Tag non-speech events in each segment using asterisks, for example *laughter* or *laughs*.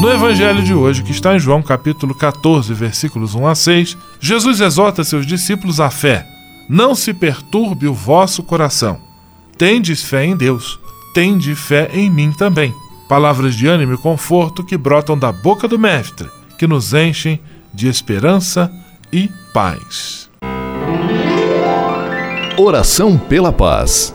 No Evangelho de hoje, que está em João capítulo 14, versículos 1 a 6, Jesus exorta seus discípulos à fé. Não se perturbe o vosso coração. Tendes fé em Deus, tende fé em mim também. Palavras de ânimo e conforto que brotam da boca do Mestre, que nos enchem de esperança e paz. Oração pela paz.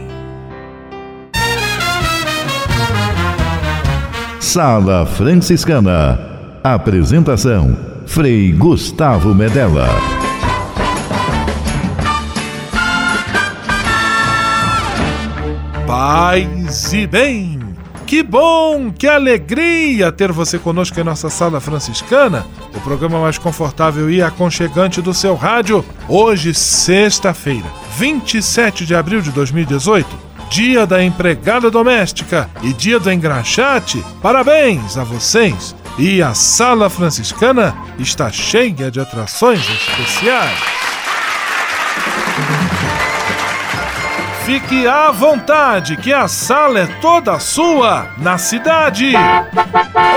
Sala Franciscana. Apresentação: Frei Gustavo Medella. Paz e bem! Que bom, que alegria ter você conosco em nossa Sala Franciscana, o programa mais confortável e aconchegante do seu rádio. Hoje, sexta-feira, 27 de abril de 2018 Dia da Empregada Doméstica e Dia do Engraxate. Parabéns a vocês! E a Sala Franciscana está cheia de atrações especiais. Fique à vontade, que a sala é toda sua, na cidade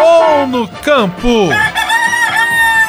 ou no campo.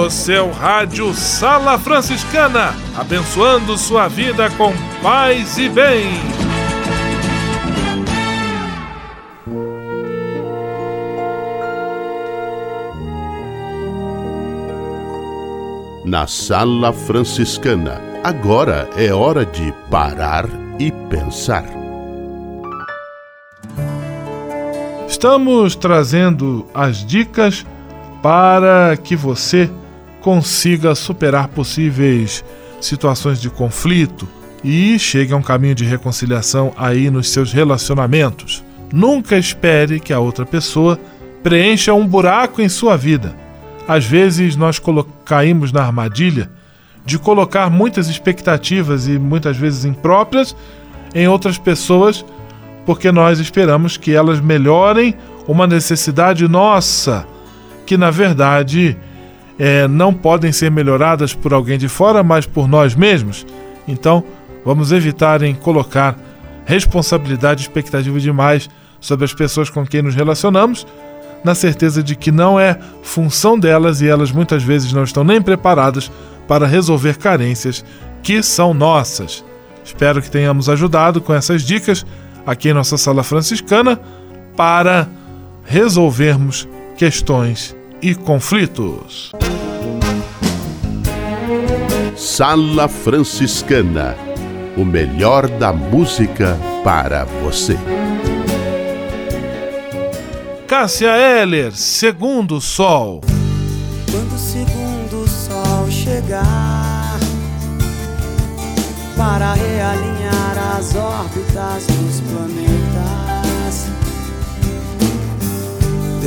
O seu rádio Sala Franciscana, abençoando sua vida com paz e bem. Na Sala Franciscana, agora é hora de parar e pensar. Estamos trazendo as dicas para que você consiga superar possíveis situações de conflito e chegue a um caminho de reconciliação aí nos seus relacionamentos. Nunca espere que a outra pessoa preencha um buraco em sua vida. Às vezes nós caímos na armadilha de colocar muitas expectativas e muitas vezes impróprias em outras pessoas porque nós esperamos que elas melhorem uma necessidade nossa que na verdade é, não podem ser melhoradas por alguém de fora, mas por nós mesmos. Então, vamos evitar em colocar responsabilidade e expectativa demais sobre as pessoas com quem nos relacionamos, na certeza de que não é função delas e elas muitas vezes não estão nem preparadas para resolver carências que são nossas. Espero que tenhamos ajudado com essas dicas aqui em nossa sala franciscana para resolvermos questões e conflitos. Sala Franciscana o melhor da música para você. Cássia Heller, Segundo Sol. Quando o segundo sol chegar para realinhar as órbitas dos planetas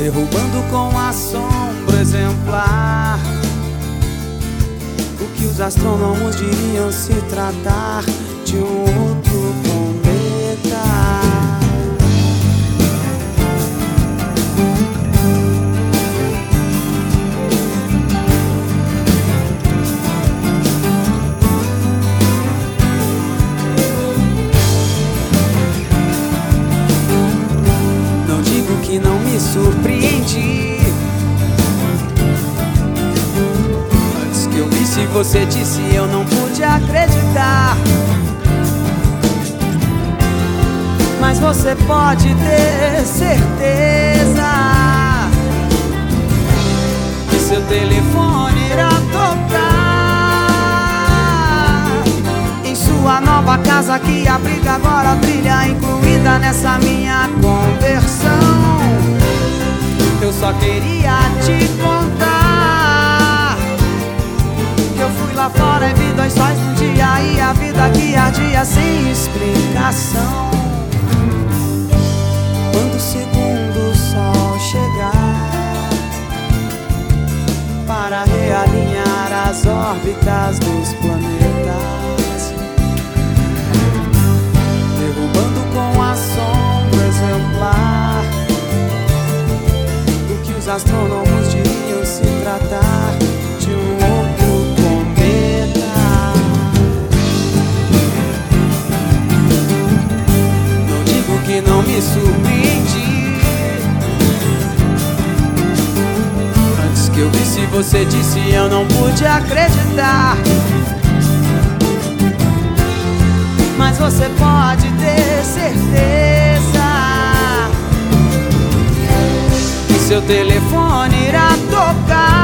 derrubando com a sombra exemplar o que os astrônomos diriam se tratar de um outro cometa. Você disse, eu não pude acreditar. Mas você pode ter certeza que seu telefone irá tocar em sua nova casa que abriga agora trilha incluída nessa minha conversão. Eu só queria te contar lá fora e vi dois sóis no dia E a vida que ardia sem explicação. Quando o segundo sol chegar Para realinhar as órbitas dos planetas Derrubando com a sombra exemplar os astrônomos diriam se tratar surpreendi. Antes que eu visse você disse, eu não pude acreditar. Mas você pode ter certeza seu telefone irá tocar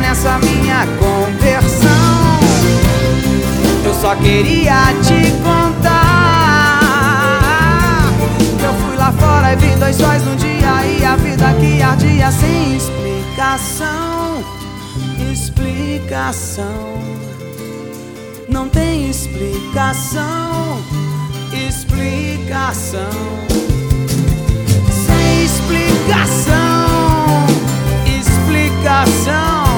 nessa minha conversão. Eu só queria te contar eu fui lá fora e vi dois sóis no dia e a vida que ardia sem explicação. Explicação. Não tem explicação. Explicação. Sem explicação. Explicação.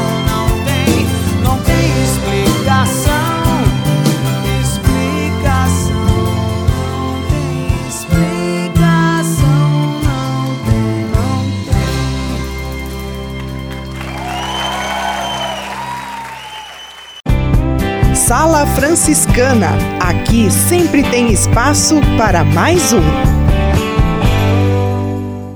Sala Franciscana. Aqui sempre tem espaço para mais um.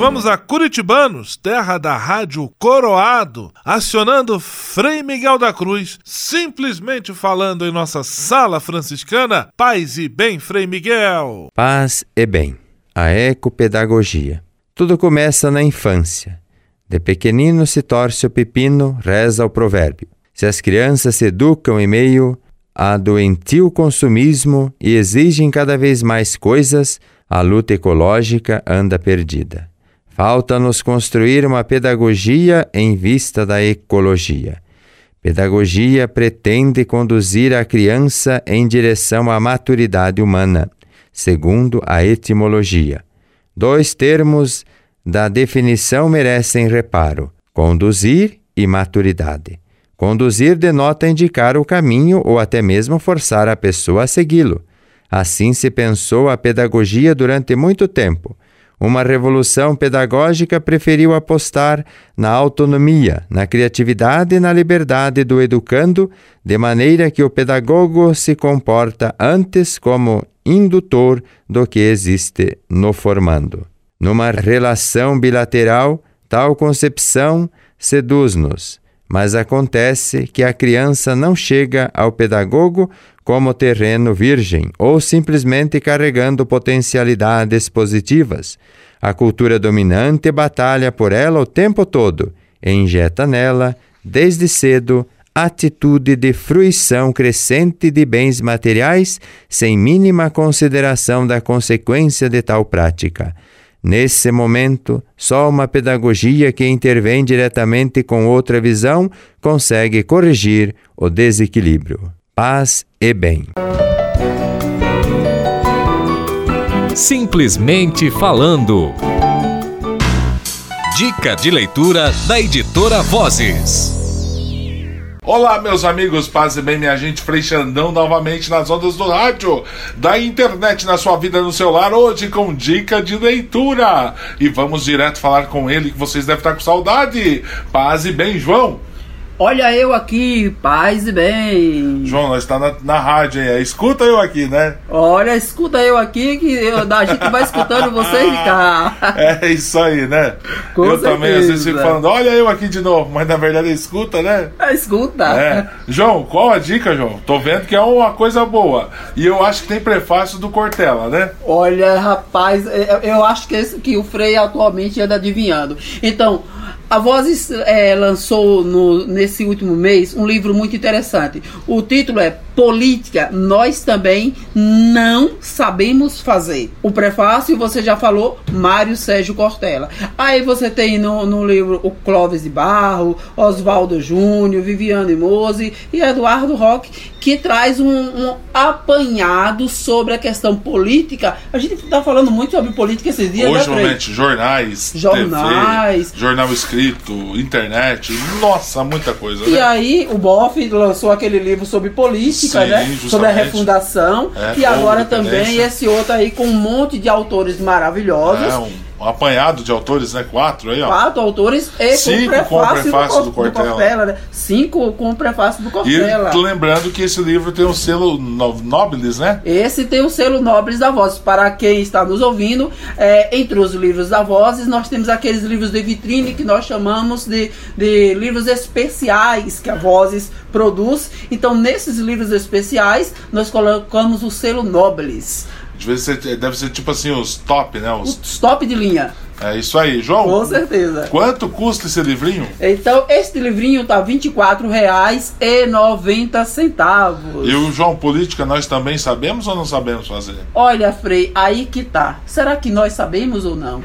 Vamos a Curitibanos, terra da rádio Coroado, acionando Frei Miguel da Cruz, simplesmente falando em nossa sala franciscana. Paz e bem, Frei Miguel. Paz e bem. A ecopedagogia. Tudo começa na infância. De pequenino se torce o pepino, reza o provérbio. Se as crianças se educam em meio a doentio consumismo e exigem cada vez mais coisas, a luta ecológica anda perdida. Falta-nos construir uma pedagogia em vista da ecologia. Pedagogia pretende conduzir a criança em direção à maturidade humana, segundo a etimologia. Dois termos da definição merecem reparo: conduzir e maturidade. Conduzir denota indicar o caminho ou até mesmo forçar a pessoa a segui-lo. Assim se pensou a pedagogia durante muito tempo. Uma revolução pedagógica preferiu apostar na autonomia, na criatividade e na liberdade do educando, de maneira que o pedagogo se comporta antes como indutor do que existe no formando. Numa relação bilateral, tal concepção seduz-nos, Mas acontece que a criança não chega ao pedagogo como terreno virgem ou simplesmente carregando potencialidades positivas. A cultura dominante batalha por ela o tempo todo e injeta nela, desde cedo, atitude de fruição crescente de bens materiais, sem mínima consideração da consequência de tal prática. Nesse momento, só uma pedagogia que intervém diretamente com outra visão consegue corrigir o desequilíbrio. Paz e bem. Simplesmente falando. Dica de leitura da editora Vozes. Olá, meus amigos, paz e bem, minha gente, Frei Xandão novamente nas ondas do rádio, da internet na sua vida, no celular, hoje com dica de leitura. E vamos direto falar com ele, que vocês devem estar com saudade. Paz e bem, João. Olha eu aqui, paz e bem. João, nós está na, na rádio aí. Escuta eu aqui, né? Olha, escuta eu aqui, que eu, a gente vai escutando *laughs* vocês de cá. É isso aí, né? Com eu certeza. também às vezes fico falando, olha eu aqui de novo, mas na verdade escuta, né? É, escuta. É. João, qual a dica, João? Tô vendo que é uma coisa boa. E eu acho que tem prefácio do Cortella, né? Olha, rapaz, eu, eu acho que, esse, que o Frei atualmente anda adivinhando. Então, a Vozes é, lançou no, nesse último mês um livro muito interessante. O título é Política, Nós Também Não Sabemos Fazer. O prefácio, você já falou, Mário Sérgio Cortella. Aí você tem no, no livro o Clóvis de Barro, Oswaldo Júnior, Viviane Mose e Eduardo Roque, que traz um, um apanhado sobre a questão política. A gente está falando muito sobre política esses dias, Hoje, né, realmente, jornais, Jornais. TV, jornal escrito, internet, nossa, muita coisa, E né? aí o Boff lançou aquele livro sobre política, Sim, né? justamente. Sobre a refundação. É, e agora também esse outro aí com um monte de autores maravilhosos. É, um, um apanhado de autores, né? Quatro aí, ó. Quatro autores e Cinco com o prefácio do Cortella. né? Cinco com o prefácio do E Cortella. lembrando que esse livro tem um selo no- Nobilis, né? Esse tem o selo Nobres da Vozes. Para quem está nos ouvindo, é, entre os livros da Vozes, nós temos aqueles livros de vitrine que nós chamamos de, de livros especiais que a Vozes produz. Então, nesses livros especiais, nós colocamos o selo Nobles. Deve ser, deve ser tipo assim, os top, né? Os, Os top de linha. é isso aí. João, Com certeza. quanto custa esse livrinho? Então, este livrinho tá R$ 24,90. E o João, política, nós também sabemos ou não sabemos fazer? Olha, Frei, aí que tá. Será que nós sabemos ou não?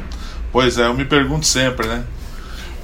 Pois é, eu me pergunto sempre, né?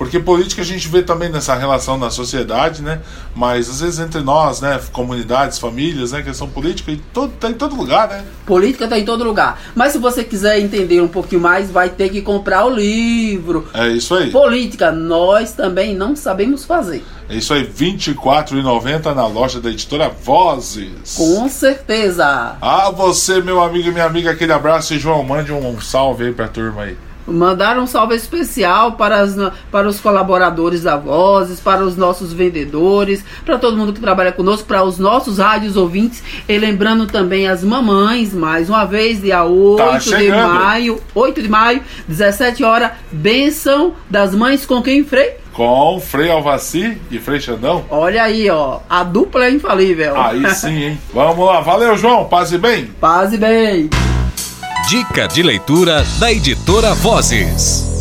Porque política a gente vê também nessa relação na sociedade, né? Mas às vezes entre nós, né? Comunidades, famílias, né? Questão política, todo, tá em todo lugar, né? Política tá em todo lugar. Mas se você quiser entender um pouquinho mais, vai ter que comprar o livro. É isso aí. Política, nós também não sabemos fazer. É isso aí, R$ 24,90 na loja da editora Vozes. Com certeza. Ah, você, meu amigo e minha amiga, aquele abraço e João, mande um salve aí pra turma aí. Mandaram um salve especial para, as, para os colaboradores da Vozes, para os nossos vendedores, para todo mundo que trabalha conosco, para os nossos rádios ouvintes. E lembrando também as mamães, mais uma vez, dia 8 de chegando. maio, 8 de maio, 17 horas, bênção das mães com quem, Frei? Com Frei Alvaci e Frei Xandão. Olha aí, ó, a dupla é infalível. Aí sim, hein? *laughs* Vamos lá, valeu, João, paz e bem. Paz e bem. Dica de leitura da editora Vozes.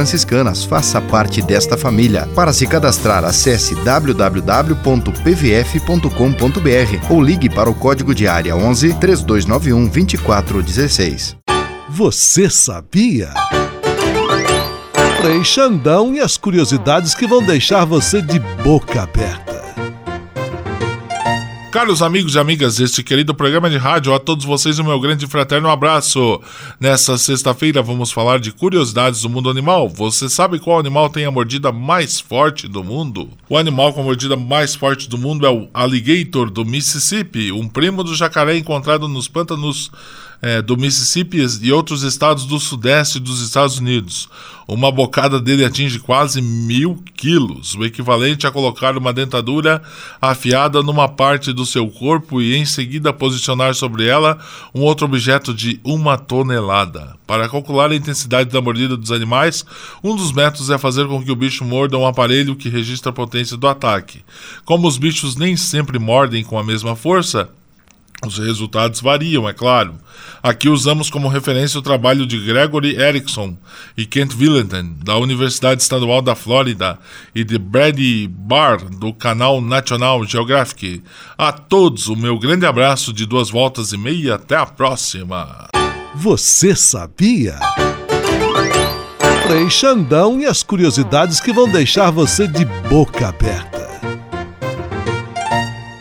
faça parte desta família. Para se cadastrar, acesse www.pvf.com.br ou ligue para o código de área 11 3291 2416. Você sabia? Frei Xandão e as curiosidades que vão deixar você de boca aberta. Caros amigos e amigas deste querido programa de rádio, a todos vocês o meu grande fraterno abraço. Nessa sexta-feira vamos falar de curiosidades do mundo animal. Você sabe qual animal tem a mordida mais forte do mundo? O animal com a mordida mais forte do mundo é o alligator do Mississippi, um primo do jacaré encontrado nos pântanos é, do Mississippi e outros estados do sudeste dos Estados Unidos. Uma bocada dele atinge quase mil quilos, o equivalente a colocar uma dentadura afiada numa parte do seu corpo e em seguida posicionar sobre ela um outro objeto de uma tonelada. Para calcular a intensidade da mordida dos animais, um dos métodos é fazer com que o bicho morda um aparelho que registra a potência do ataque. Como os bichos nem sempre mordem com a mesma força, os resultados variam, é claro. Aqui usamos como referência o trabalho de Gregory Erickson e Kent Willenden, da Universidade Estadual da Flórida, e de Brady Barr, do canal National Geographic. A todos, o meu grande abraço de duas voltas e meia. Até a próxima! Você sabia? Frei Xandão e as curiosidades que vão deixar você de boca aberta.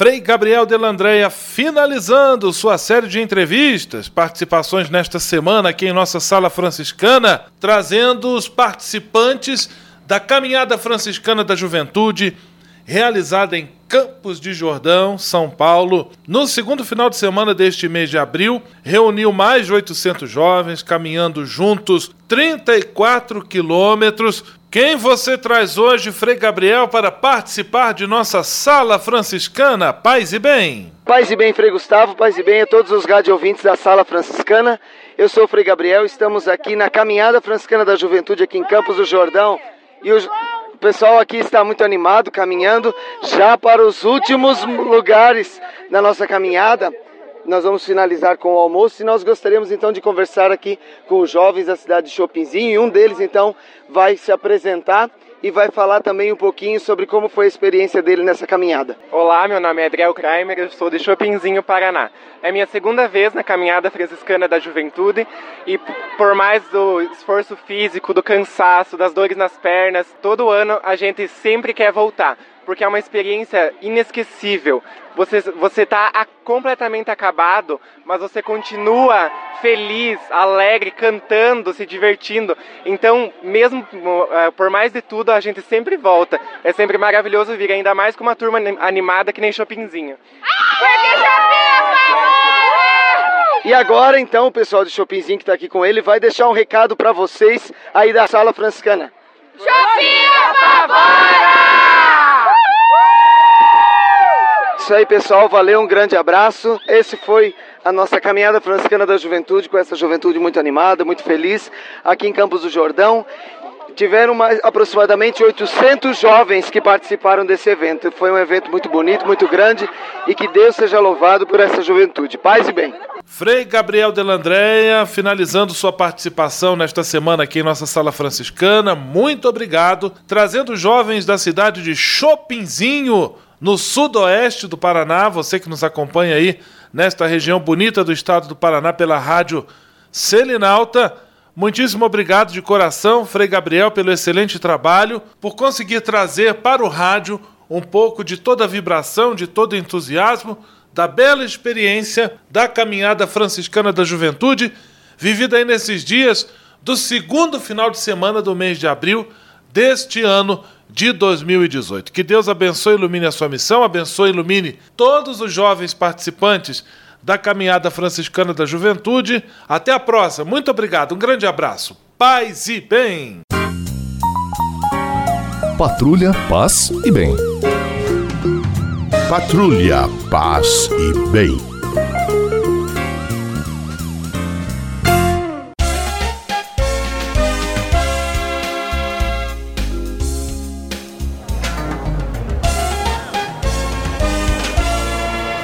Frei Gabriel Delandreia finalizando sua série de entrevistas, participações nesta semana aqui em nossa sala franciscana, trazendo os participantes da Caminhada Franciscana da Juventude, realizada em Campos de Jordão, São Paulo. No segundo final de semana deste mês de abril, reuniu mais de 800 jovens caminhando juntos 34 quilômetros quem você traz hoje, Frei Gabriel, para participar de nossa sala franciscana? Paz e bem. Paz e bem, Frei Gustavo, paz e bem a todos os rádio ouvintes da sala franciscana. Eu sou o Frei Gabriel, estamos aqui na Caminhada Franciscana da Juventude, aqui em Campos do Jordão. E o pessoal aqui está muito animado, caminhando já para os últimos lugares da nossa caminhada. Nós vamos finalizar com o almoço e nós gostaríamos então de conversar aqui com os jovens da cidade de Chopinzinho e um deles então vai se apresentar e vai falar também um pouquinho sobre como foi a experiência dele nessa caminhada. Olá, meu nome é Adriel Kramer, eu sou de Chopinzinho, Paraná. É minha segunda vez na caminhada franciscana da juventude e por mais do esforço físico, do cansaço, das dores nas pernas, todo ano a gente sempre quer voltar porque é uma experiência inesquecível. Você você tá completamente acabado, mas você continua feliz, alegre, cantando, se divertindo. Então, mesmo uh, por mais de tudo, a gente sempre volta. É sempre maravilhoso vir, ainda mais com uma turma animada que nem Chopinzinho. E agora, então, o pessoal de Chopinzinho que está aqui com ele vai deixar um recado para vocês aí da sala franciscana. Chopinha Pavora! Isso aí, pessoal. Valeu, um grande abraço. Esse foi a nossa caminhada franciscana da juventude, com essa juventude muito animada, muito feliz, aqui em Campos do Jordão. Tiveram mais, aproximadamente 800 jovens que participaram desse evento. Foi um evento muito bonito, muito grande e que Deus seja louvado por essa juventude. Paz e bem. Frei Gabriel Delandréia, finalizando sua participação nesta semana aqui em nossa sala franciscana, muito obrigado, trazendo jovens da cidade de Chopinzinho, no sudoeste do Paraná, você que nos acompanha aí nesta região bonita do estado do Paraná pela rádio Selinalta. Muitíssimo obrigado de coração, Frei Gabriel, pelo excelente trabalho, por conseguir trazer para o rádio um pouco de toda a vibração, de todo o entusiasmo, da bela experiência da caminhada franciscana da juventude, vivida aí nesses dias do segundo final de semana do mês de abril deste ano de 2018. Que Deus abençoe e ilumine a sua missão, abençoe e ilumine todos os jovens participantes da caminhada franciscana da juventude. Até a próxima. Muito obrigado. Um grande abraço. Paz e bem. Patrulha, paz e bem. Patrulha, paz e bem.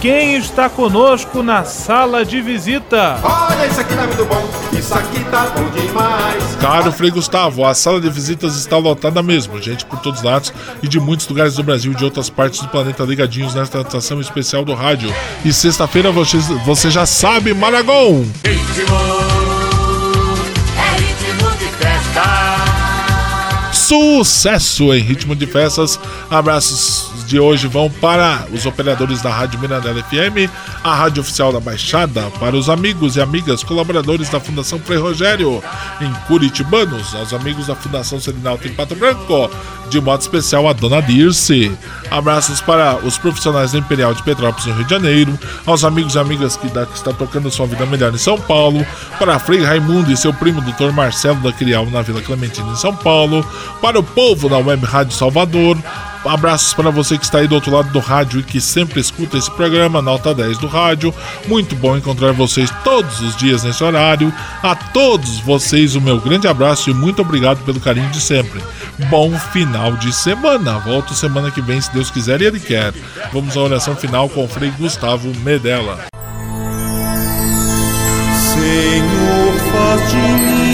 quem está conosco na sala de visita. Olha, isso aqui tá muito bom, isso aqui tá bom demais. Caro Frei Gustavo, a sala de visitas está lotada mesmo, gente por todos os lados e de muitos lugares do Brasil e de outras partes do planeta ligadinhos nesta estação especial do rádio. E sexta-feira você, você já sabe, Maragon! É ritmo de festa. Sucesso em ritmo de festas. Abraços de hoje vão para os operadores da Rádio Mirandela FM, a rádio oficial da Baixada, para os amigos e amigas colaboradores da Fundação Frei Rogério em Curitibanos, aos amigos da Fundação Selinalto em Pato Branco, de modo especial a Dona Dirce. Abraços para os profissionais da Imperial de Petrópolis no Rio de Janeiro, aos amigos e amigas que, da, que está tocando sua vida melhor em São Paulo, para Frei Raimundo e seu primo Dr. Marcelo da Crial na Vila Clementina em São Paulo, para o povo da Web Rádio Salvador, Abraços para você que está aí do outro lado do rádio e que sempre escuta esse programa, nota 10 do rádio. Muito bom encontrar vocês todos os dias nesse horário. A todos vocês, o meu grande abraço e muito obrigado pelo carinho de sempre. Bom final de semana. Volto semana que vem, se Deus quiser e Ele quer. Vamos à oração final com o Frei Gustavo Medella. Senhor, faz de mim